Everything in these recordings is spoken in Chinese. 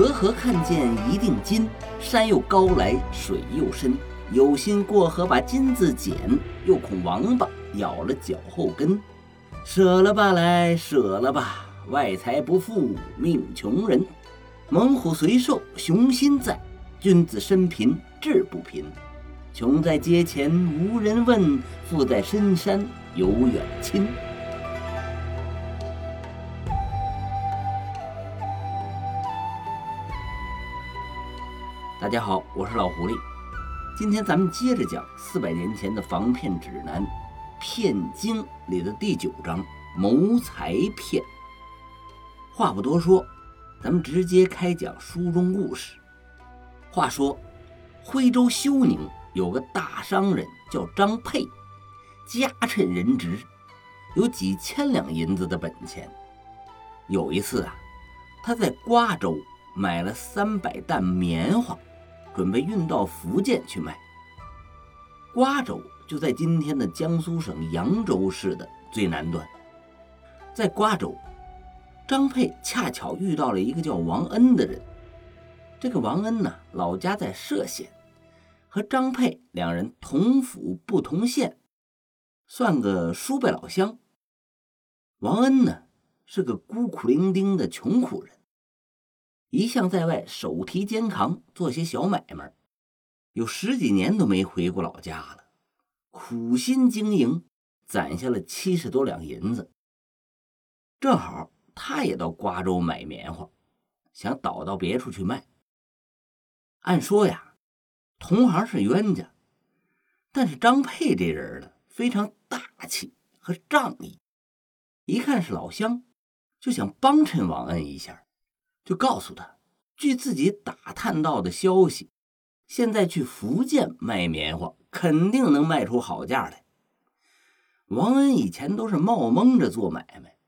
河河看见一锭金，山又高来水又深。有心过河把金子捡，又恐王八咬了脚后跟。舍了吧来，舍了吧，外财不富命穷人。猛虎虽瘦雄心在，君子身贫志不贫。穷在阶前无人问，富在深山有远亲。大家好，我是老狐狸。今天咱们接着讲四百年前的防骗指南《骗经》里的第九章“谋财骗”。话不多说，咱们直接开讲书中故事。话说，徽州休宁有个大商人叫张佩，家趁人直，有几千两银子的本钱。有一次啊，他在瓜州买了三百担棉花。准备运到福建去卖。瓜州就在今天的江苏省扬州市的最南端。在瓜州，张佩恰巧遇到了一个叫王恩的人。这个王恩呢，老家在歙县，和张佩两人同府不同县，算个叔辈老乡。王恩呢，是个孤苦伶仃的穷苦人。一向在外手提肩扛做些小买卖，有十几年都没回过老家了。苦心经营，攒下了七十多两银子。正好他也到瓜州买棉花，想倒到别处去卖。按说呀，同行是冤家，但是张佩这人呢，非常大气和仗义，一看是老乡，就想帮衬王恩一下。就告诉他，据自己打探到的消息，现在去福建卖棉花，肯定能卖出好价来。王恩以前都是冒蒙着做买卖，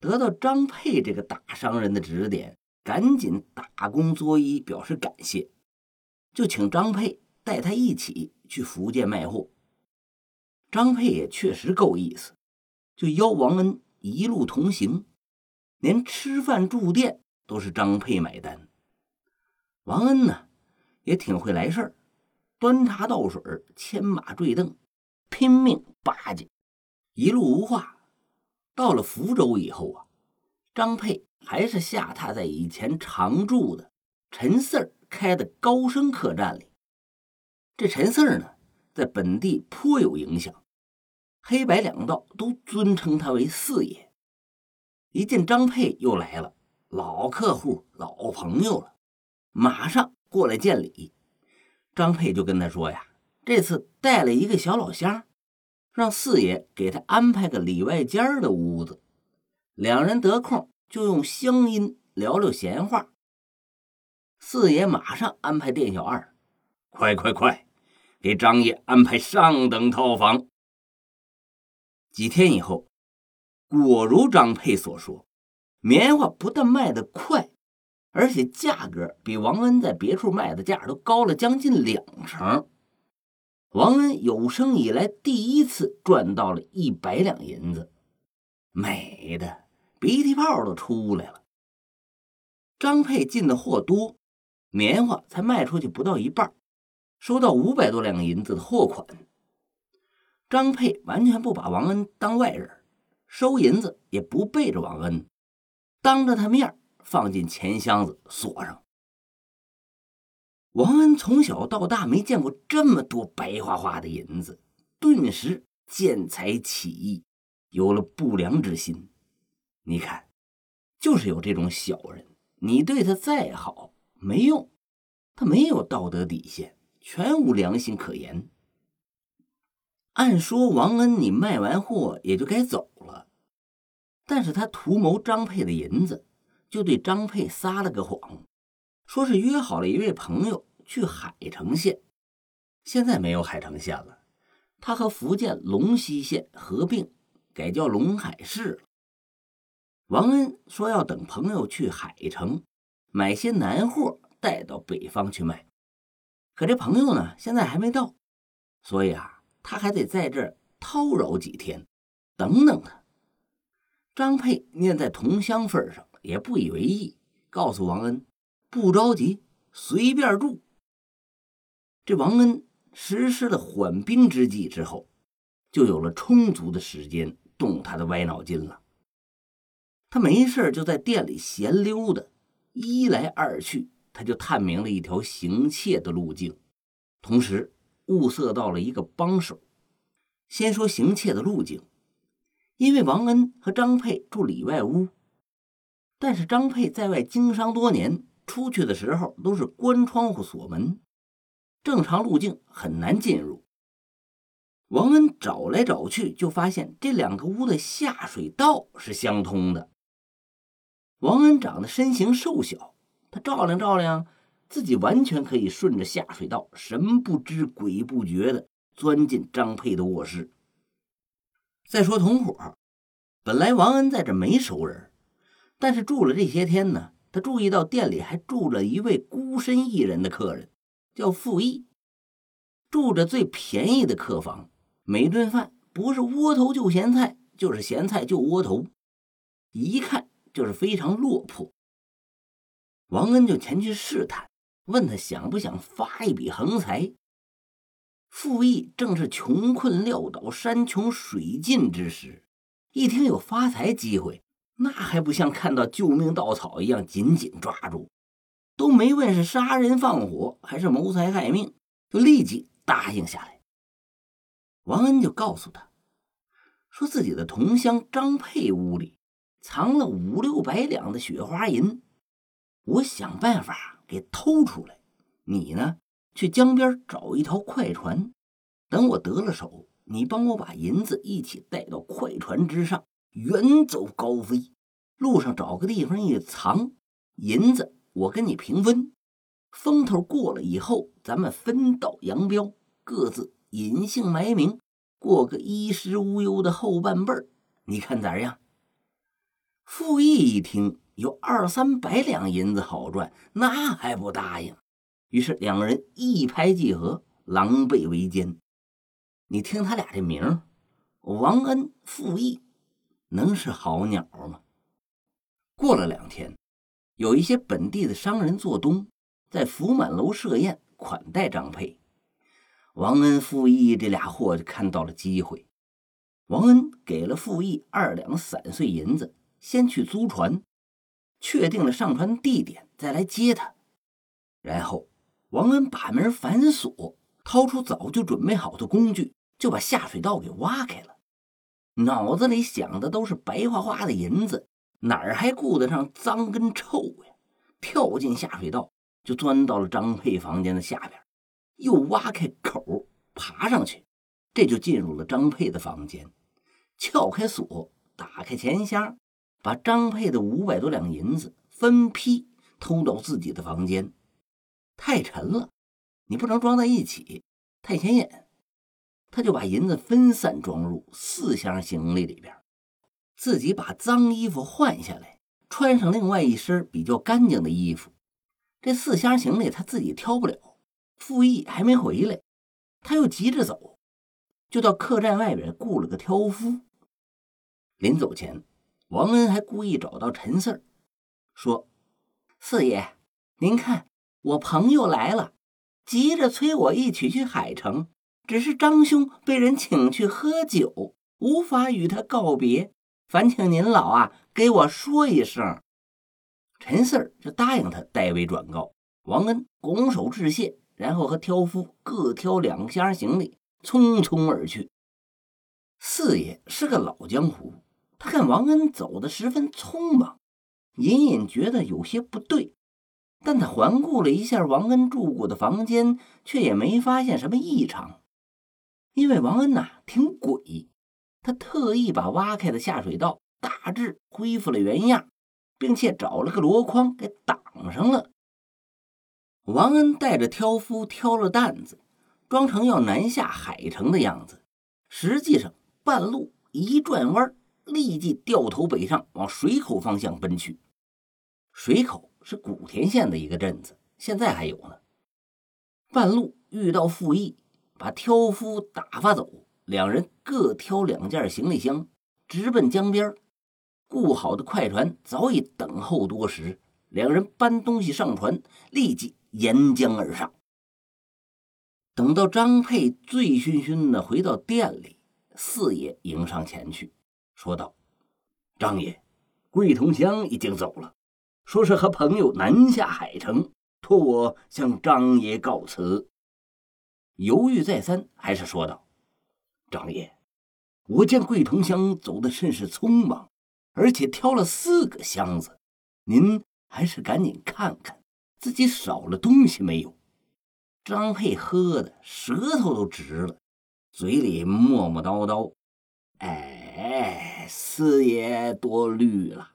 得到张佩这个大商人的指点，赶紧打工作揖表示感谢，就请张佩带他一起去福建卖货。张佩也确实够意思，就邀王恩一路同行，连吃饭住店。都是张佩买单，王恩呢也挺会来事儿，端茶倒水，牵马坠镫，拼命巴结，一路无话。到了福州以后啊，张佩还是下榻在以前常住的陈四儿开的高升客栈里。这陈四儿呢，在本地颇有影响，黑白两道都尊称他为四爷。一见张佩又来了。老客户、老朋友了，马上过来见礼。张佩就跟他说呀：“这次带了一个小老乡，让四爷给他安排个里外间的屋子，两人得空就用乡音聊聊闲话。”四爷马上安排店小二：“快快快，给张爷安排上等套房。”几天以后，果如张佩所说。棉花不但卖得快，而且价格比王恩在别处卖的价都高了将近两成。王恩有生以来第一次赚到了一百两银子，美的鼻涕泡都出来了。张佩进的货多，棉花才卖出去不到一半，收到五百多两银子的货款。张佩完全不把王恩当外人，收银子也不背着王恩。当着他面放进钱箱子锁上。王恩从小到大没见过这么多白花花的银子，顿时见财起意，有了不良之心。你看，就是有这种小人，你对他再好没用，他没有道德底线，全无良心可言。按说王恩，你卖完货也就该走了。但是他图谋张佩的银子，就对张佩撒了个谎，说是约好了一位朋友去海城县，现在没有海城县了，他和福建龙溪县合并，改叫龙海市了。王恩说要等朋友去海城买些南货带到北方去卖，可这朋友呢现在还没到，所以啊，他还得在这儿叨扰几天，等等他。张佩念在同乡份上，也不以为意，告诉王恩，不着急，随便住。这王恩实施了缓兵之计之后，就有了充足的时间动他的歪脑筋了。他没事就在店里闲溜达，一来二去，他就探明了一条行窃的路径，同时物色到了一个帮手。先说行窃的路径，因为王恩和张佩住里外屋，但是张佩在外经商多年，出去的时候都是关窗户锁门，正常路径很难进入。王恩找来找去，就发现这两个屋的下水道是相通的。王恩长得身形瘦小，他照亮照亮，自己完全可以顺着下水道，神不知鬼不觉的。钻进张佩的卧室。再说同伙，本来王恩在这没熟人，但是住了这些天呢，他注意到店里还住了一位孤身一人的客人，叫傅毅，住着最便宜的客房，每顿饭不是窝头就咸菜，就是咸菜就窝头，一看就是非常落魄。王恩就前去试探，问他想不想发一笔横财。傅毅正是穷困潦倒、山穷水尽之时，一听有发财机会，那还不像看到救命稻草一样紧紧抓住，都没问是杀人放火还是谋财害命，就立即答应下来。王恩就告诉他，说自己的同乡张佩屋里藏了五六百两的雪花银，我想办法给偷出来，你呢？去江边找一条快船，等我得了手，你帮我把银子一起带到快船之上，远走高飞。路上找个地方一藏，银子我跟你平分。风头过了以后，咱们分道扬镳，各自隐姓埋名，过个衣食无忧的后半辈儿。你看咋样？傅毅一听有二三百两银子好赚，那还不答应？于是两个人一拍即合，狼狈为奸。你听他俩这名王恩、傅义，能是好鸟吗？过了两天，有一些本地的商人做东，在福满楼设宴款待张佩。王恩、傅义这俩货就看到了机会。王恩给了傅义二两散碎银子，先去租船，确定了上船地点，再来接他，然后。王恩把门反锁，掏出早就准备好的工具，就把下水道给挖开了。脑子里想的都是白花花的银子，哪儿还顾得上脏跟臭呀？跳进下水道，就钻到了张佩房间的下边，又挖开口爬上去，这就进入了张佩的房间，撬开锁，打开钱箱，把张佩的五百多两银子分批偷到自己的房间。太沉了，你不能装在一起，太显眼。他就把银子分散装入四箱行李里边，自己把脏衣服换下来，穿上另外一身比较干净的衣服。这四箱行李他自己挑不了，傅毅还没回来，他又急着走，就到客栈外边雇了个挑夫。临走前，王恩还故意找到陈四儿，说：“四爷，您看。”我朋友来了，急着催我一起去海城。只是张兄被人请去喝酒，无法与他告别，烦请您老啊给我说一声。陈四儿就答应他代为转告。王恩拱手致谢，然后和挑夫各挑两箱行李，匆匆而去。四爷是个老江湖，他看王恩走得十分匆忙，隐隐觉得有些不对。但他环顾了一下王恩住过的房间，却也没发现什么异常。因为王恩呐挺鬼，他特意把挖开的下水道大致恢复了原样，并且找了个箩筐给挡上了。王恩带着挑夫挑了担子，装成要南下海城的样子，实际上半路一转弯，立即掉头北上，往水口方向奔去。水口。是古田县的一个镇子，现在还有呢。半路遇到傅毅，把挑夫打发走，两人各挑两件行李箱，直奔江边。雇好的快船早已等候多时，两人搬东西上船，立即沿江而上。等到张佩醉醺醺的回到店里，四爷迎上前去，说道：“张爷，桂同香已经走了，说是和朋友南下海城，托我向张爷告辞。”犹豫再三，还是说道：“张爷，我见桂同乡走的甚是匆忙，而且挑了四个箱子，您还是赶紧看看自己少了东西没有。”张佩喝的舌头都直了，嘴里磨磨叨叨：“哎，四爷多虑了，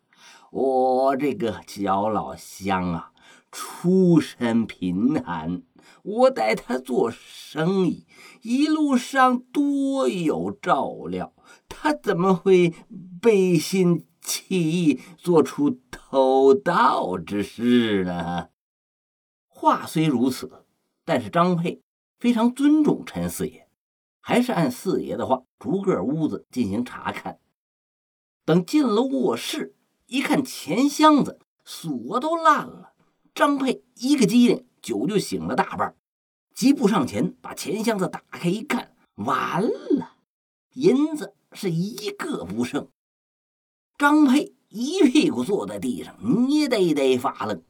我这个小老乡啊，出身贫寒，我带他做生意，一路上多有照料，他怎么会背信弃义，做出偷盗之事呢？”话虽如此。但是张佩非常尊重陈四爷，还是按四爷的话逐个屋子进行查看。等进了卧室，一看钱箱子锁都烂了，张佩一个机灵，酒就醒了大半，急步上前把钱箱子打开一看，完了，银子是一个不剩。张佩一屁股坐在地上，捏呆呆发愣。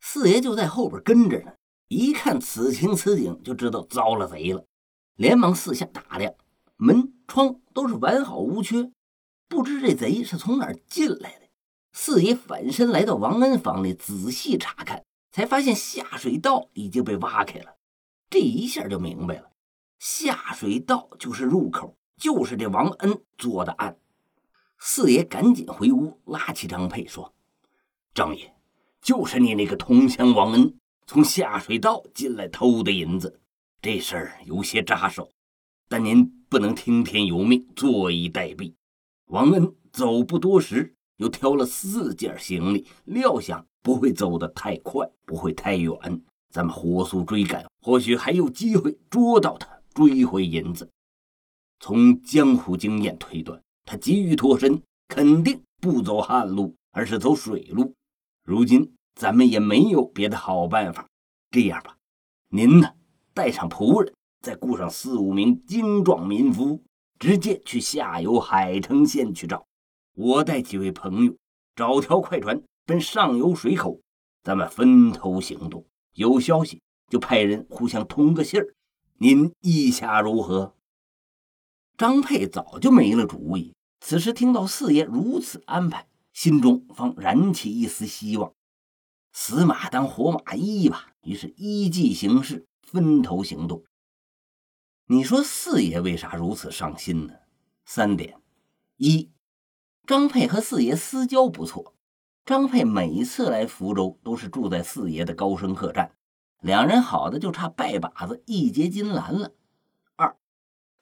四爷就在后边跟着呢。一看此情此景，就知道遭了贼了，连忙四下打量，门窗都是完好无缺，不知这贼是从哪儿进来的。四爷反身来到王恩房里，仔细查看，才发现下水道已经被挖开了。这一下就明白了，下水道就是入口，就是这王恩做的案。四爷赶紧回屋，拉起张佩说：“张爷，就是你那个同乡王恩。”从下水道进来偷的银子，这事儿有些扎手，但您不能听天由命，坐以待毙。王恩走不多时，又挑了四件行李，料想不会走得太快，不会太远。咱们火速追赶，或许还有机会捉到他，追回银子。从江湖经验推断，他急于脱身，肯定不走旱路，而是走水路。如今。咱们也没有别的好办法，这样吧，您呢带上仆人，再雇上四五名精壮民夫，直接去下游海城县去找。我带几位朋友找条快船奔上游水口，咱们分头行动。有消息就派人互相通个信儿。您意下如何？张佩早就没了主意，此时听到四爷如此安排，心中方燃起一丝希望。死马当活马医吧，于是依计行事，分头行动。你说四爷为啥如此上心呢？三点：一，张佩和四爷私交不错，张佩每次来福州都是住在四爷的高升客栈，两人好的就差拜把子一结金兰了。二，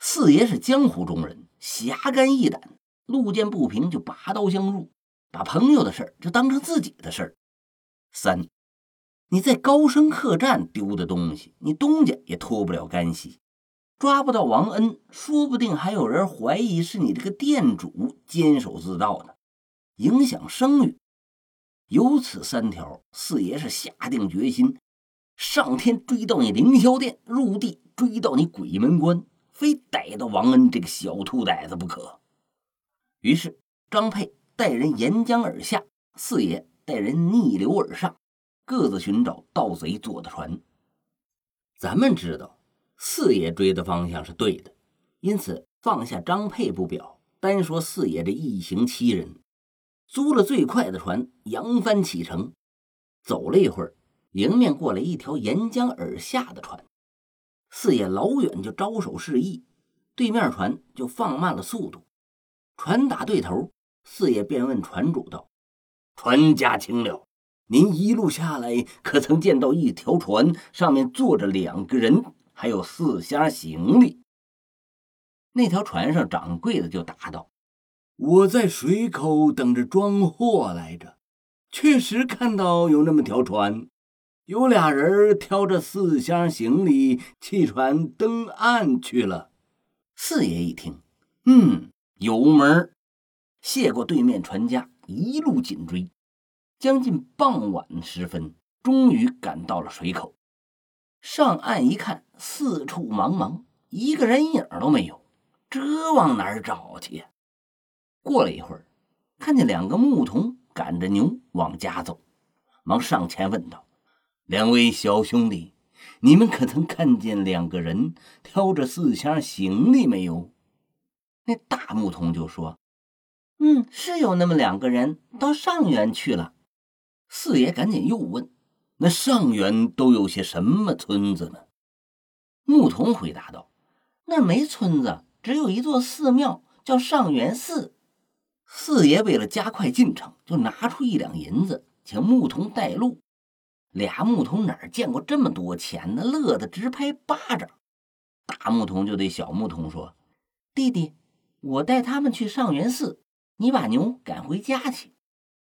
四爷是江湖中人，侠肝义胆，路见不平就拔刀相助，把朋友的事儿就当成自己的事儿。三，你在高升客栈丢的东西，你东家也脱不了干系。抓不到王恩，说不定还有人怀疑是你这个店主监守自盗呢，影响声誉。有此三条，四爷是下定决心，上天追到你凌霄殿，入地追到你鬼门关，非逮到王恩这个小兔崽子不可。于是张佩带人沿江而下，四爷。带人逆流而上，各自寻找盗贼坐的船。咱们知道四爷追的方向是对的，因此放下张佩不表，单说四爷这一行七人，租了最快的船，扬帆启程。走了一会儿，迎面过来一条沿江而下的船，四爷老远就招手示意，对面船就放慢了速度。船打对头，四爷便问船主道。船家轻了，您一路下来可曾见到一条船上面坐着两个人，还有四箱行李？那条船上掌柜的就答道：“我在水口等着装货来着，确实看到有那么条船，有俩人挑着四箱行李弃船登岸去了。”四爷一听，嗯，有门谢过对面船家。一路紧追，将近傍晚时分，终于赶到了水口。上岸一看，四处茫茫，一个人影都没有，这往哪儿找去？过了一会儿，看见两个牧童赶着牛往家走，忙上前问道：“两位小兄弟，你们可曾看见两个人挑着四箱行李没有？”那大牧童就说：“嗯，是有那么两个人到上元去了。”四爷赶紧又问：“那上元都有些什么村子呢？”牧童回答道：“那没村子，只有一座寺庙，叫上元寺。”四爷为了加快进程，就拿出一两银子，请牧童带路。俩牧童哪儿见过这么多钱呢？乐得直拍巴掌。大牧童就对小牧童说：“弟弟，我带他们去上元寺，你把牛赶回家去，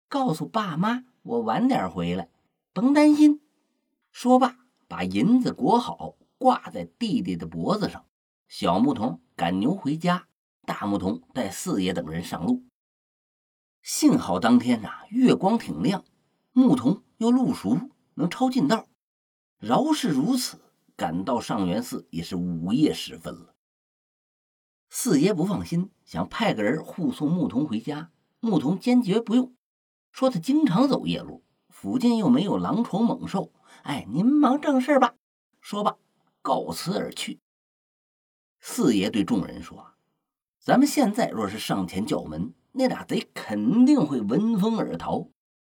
告诉爸妈。”我晚点回来，甭担心。说罢，把银子裹好，挂在弟弟的脖子上。小牧童赶牛回家，大牧童带四爷等人上路。幸好当天呐，月光挺亮，牧童又路熟，能抄近道。饶是如此，赶到上元寺也是午夜时分了。四爷不放心，想派个人护送牧童回家，牧童坚决不用。说他经常走夜路，附近又没有狼虫猛兽。哎，您忙正事吧。说罢，告辞而去。四爷对众人说：“咱们现在若是上前叫门，那俩贼肯定会闻风而逃。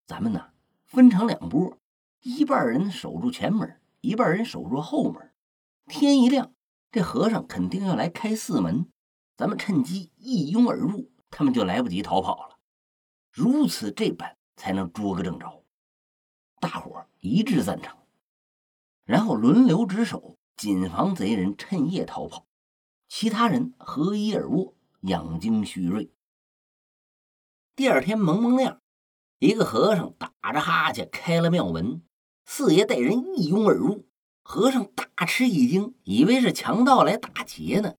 咱们呢，分成两拨，一半人守住前门，一半人守住后门。天一亮，这和尚肯定要来开寺门，咱们趁机一拥而入，他们就来不及逃跑了。”如此这般才能捉个正着，大伙一致赞成，然后轮流值守，谨防贼人趁夜逃跑。其他人合衣而卧，养精蓄锐。第二天蒙蒙亮，一个和尚打着哈欠开了庙门，四爷带人一拥而入。和尚大吃一惊，以为是强盗来打劫呢。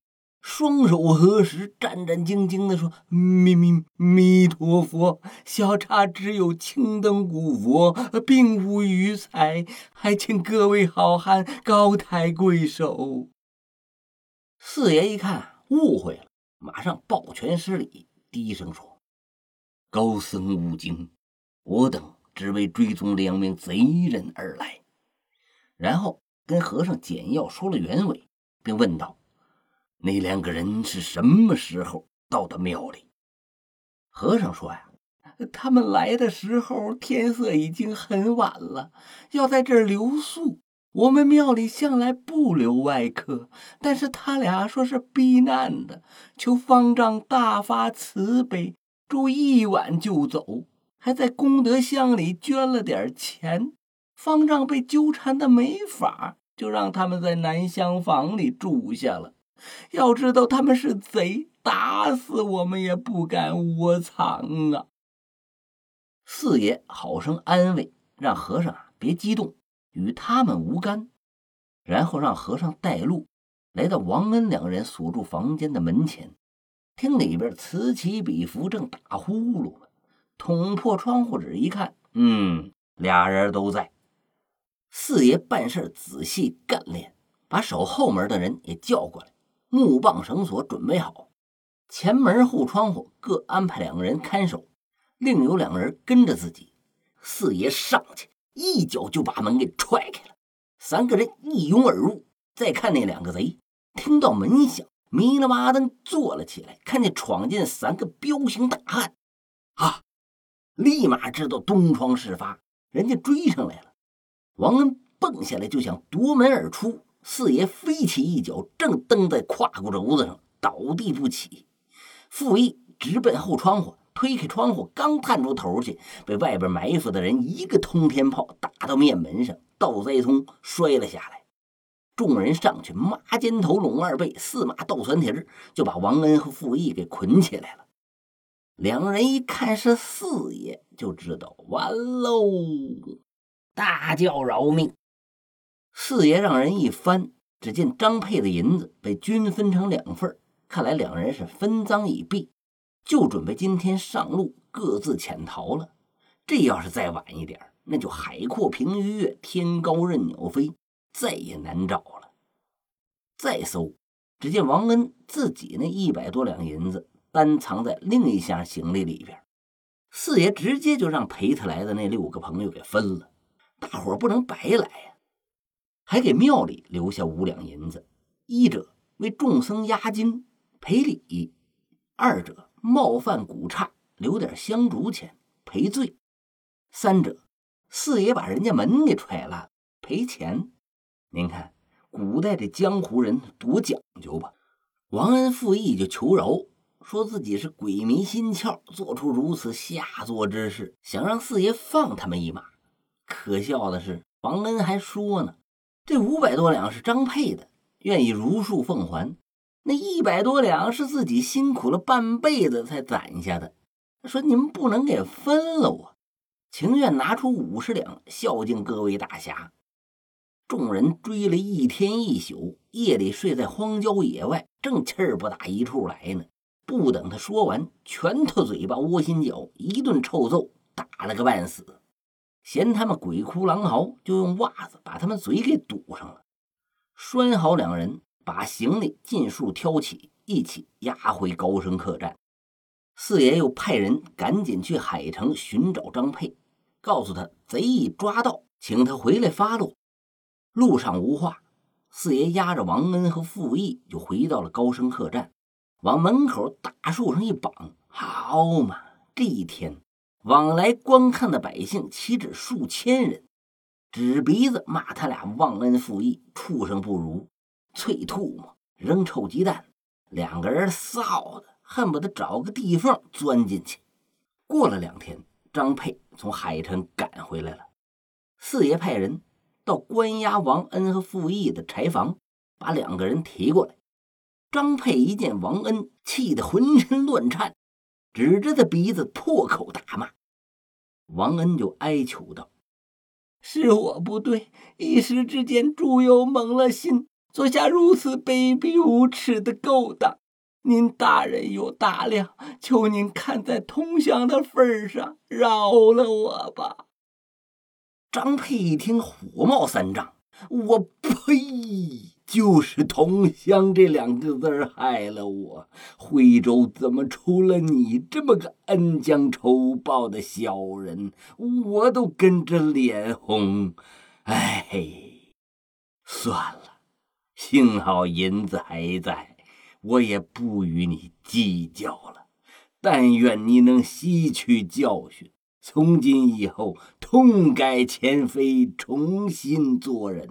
双手合十，战战兢兢地说：“弥弥弥陀佛，小茶只有青灯古佛，并无余财，还请各位好汉高抬贵手。”四爷一看误会了，马上抱拳施礼，低声说：“高僧勿惊，我等只为追踪两名贼人而来。”然后跟和尚简要说了原委，并问道。那两个人是什么时候到的庙里？和尚说：“呀，他们来的时候天色已经很晚了，要在这儿留宿。我们庙里向来不留外客，但是他俩说是避难的，求方丈大发慈悲，住一晚就走，还在功德箱里捐了点钱。方丈被纠缠的没法，就让他们在南厢房里住下了。”要知道他们是贼，打死我们也不敢窝藏啊！四爷好生安慰，让和尚啊别激动，与他们无干。然后让和尚带路，来到王恩两人所住房间的门前，听里边此起彼伏，正打呼噜呢。捅破窗户纸一看，嗯，俩人都在。四爷办事仔细干练，把守后门的人也叫过来。木棒绳索准备好，前门后窗户各安排两个人看守，另有两个人跟着自己。四爷上去一脚就把门给踹开了，三个人一拥而入。再看那两个贼，听到门响，迷了哇登坐了起来。看见闯进三个彪形大汉，啊，立马知道东窗事发，人家追上来了。王恩蹦下来就想夺门而出。四爷飞起一脚，正蹬在胯骨轴子上，倒地不起。傅毅直奔后窗户，推开窗户，刚探出头去，被外边埋伏的人一个通天炮打到面门上，倒栽葱摔了下来。众人上去，马肩头、拢二背，四马倒船蹄就把王恩和傅毅给捆起来了。两人一看是四爷，就知道完喽，大叫饶命！四爷让人一翻，只见张佩的银子被均分成两份看来两人是分赃已毕，就准备今天上路各自潜逃了。这要是再晚一点，那就海阔凭鱼跃，天高任鸟飞，再也难找了。再搜，只见王恩自己那一百多两银子单藏在另一箱行李里边。四爷直接就让陪他来的那六个朋友给分了，大伙不能白来，还给庙里留下五两银子，一者为众僧压惊赔礼，二者冒犯古刹留点香烛钱赔罪。三者，四爷把人家门给踹烂，赔钱。您看，古代的江湖人多讲究吧？王恩负义就求饶，说自己是鬼迷心窍，做出如此下作之事，想让四爷放他们一马。可笑的是，王恩还说呢，这五百多两是张佩的，愿意如数奉还；那一百多两是自己辛苦了半辈子才攒下的，说你们不能给分了我。情愿拿出五十两孝敬各位大侠。众人追了一天一宿，夜里睡在荒郊野外，正气儿不打一处来呢。不等他说完，拳头、嘴巴、窝心脚一顿臭揍，打了个半死。嫌他们鬼哭狼嚎，就用袜子把他们嘴给堵上了。拴好两人，把行李尽数挑起，一起押回高升客栈。四爷又派人赶紧去海城寻找张佩。告诉他贼已抓到，请他回来发落。路上无话，四爷押着王恩和傅义就回到了高升客栈，往门口大树上一绑。好嘛，这一天往来观看的百姓岂止数千人，指鼻子骂他俩忘恩负义、畜生不如、啐吐沫、扔臭鸡蛋。两个人臊的恨不得找个地缝钻进去。过了两天。张佩从海城赶回来了，四爷派人到关押王恩和傅义的柴房，把两个人提过来。张佩一见王恩，气得浑身乱颤，指着他鼻子破口大骂。王恩就哀求道：“是我不对，一时之间猪油蒙了心，做下如此卑鄙无耻的勾当。”您大人有大量，求您看在同乡的份上，饶了我吧。张佩一听，火冒三丈：“我呸！就是同乡这两个字害了我。徽州怎么出了你这么个恩将仇报的小人？我都跟着脸红。哎，算了，幸好银子还在。”我也不与你计较了，但愿你能吸取教训，从今以后痛改前非，重新做人。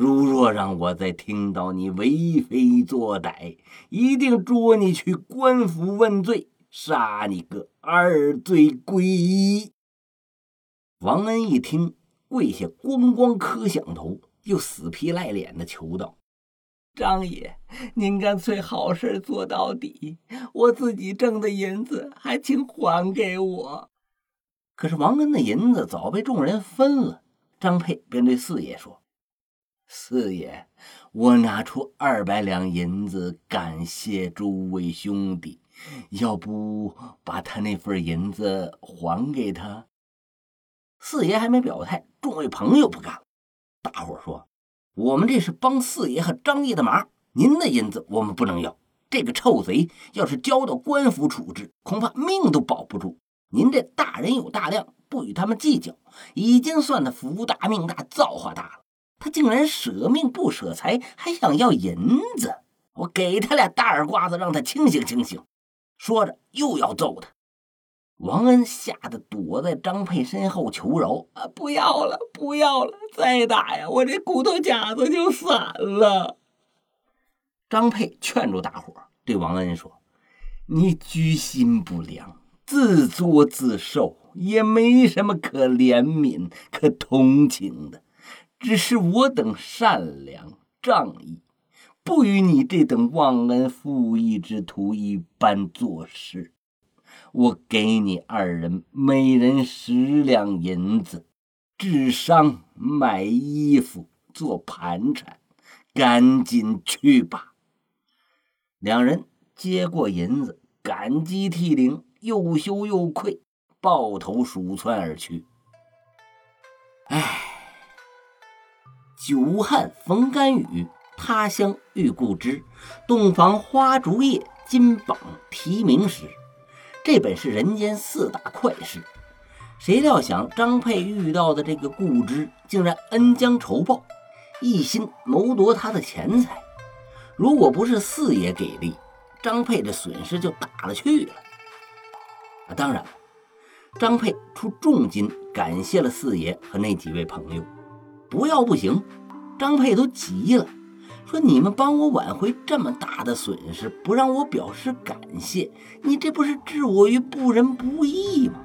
如若让我再听到你为非作歹，一定捉你去官府问罪，杀你个二罪归一。王恩一听，跪下咣咣磕响头，又死皮赖脸的求道。张爷，您干脆好事做到底，我自己挣的银子还请还给我。可是王恩的银子早被众人分了，张佩便对四爷说：“四爷，我拿出二百两银子感谢诸位兄弟，要不把他那份银子还给他？”四爷还没表态，众位朋友不干了，大伙说。我们这是帮四爷和张爷的忙，您的银子我们不能要。这个臭贼要是交到官府处置，恐怕命都保不住。您这大人有大量，不与他们计较，已经算他福大命大，造化大了。他竟然舍命不舍财，还想要银子！我给他俩大耳刮子，让他清醒清醒。说着又要揍他。王恩吓得躲在张佩身后求饶：“啊，不要了，不要了！再打呀，我这骨头架子就散了。”张佩劝住大伙，对王恩说：“你居心不良，自作自受，也没什么可怜悯、可同情的。只是我等善良仗义，不与你这等忘恩负义之徒一般做事。”我给你二人每人十两银子，治伤、买衣服、做盘缠，赶紧去吧。两人接过银子，感激涕零，又羞又愧，抱头鼠窜而去。唉，久旱逢甘雨，他乡遇故知，洞房花烛夜，金榜题名时。这本是人间四大快事，谁料想张佩遇到的这个顾之，竟然恩将仇报，一心谋夺他的钱财。如果不是四爷给力，张佩的损失就大了去了。啊，当然了，张佩出重金感谢了四爷和那几位朋友，不要不行。张佩都急了。说你们帮我挽回这么大的损失，不让我表示感谢，你这不是置我于不仁不义吗？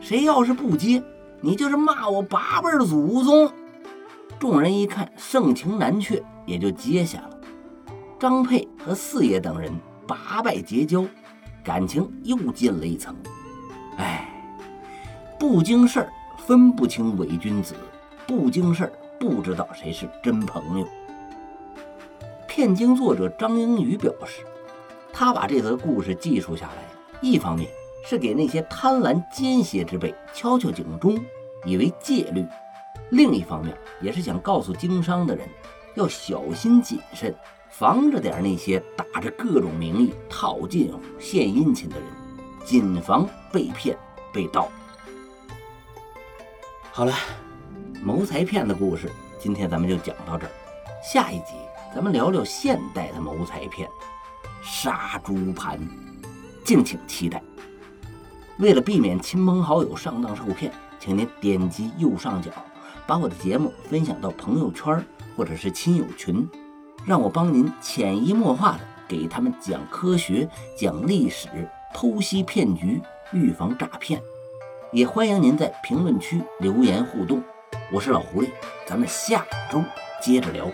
谁要是不接，你就是骂我八辈祖宗。众人一看盛情难却，也就接下了。张佩和四爷等人八拜结交，感情又进了一层。哎，不经事儿分不清伪君子，不经事儿不知道谁是真朋友。骗经作者张英宇表示，他把这则故事记述下来，一方面是给那些贪婪奸邪之辈敲敲警钟，以为戒律；另一方面也是想告诉经商的人要小心谨慎，防着点那些打着各种名义套近乎、献殷勤的人，谨防被骗被盗。好了，谋财骗的故事，今天咱们就讲到这儿，下一集。咱们聊聊现代的谋财骗，杀猪盘，敬请期待。为了避免亲朋好友上当受骗，请您点击右上角，把我的节目分享到朋友圈或者是亲友群，让我帮您潜移默化的给他们讲科学、讲历史，剖析骗局，预防诈骗。也欢迎您在评论区留言互动。我是老狐狸，咱们下周接着聊。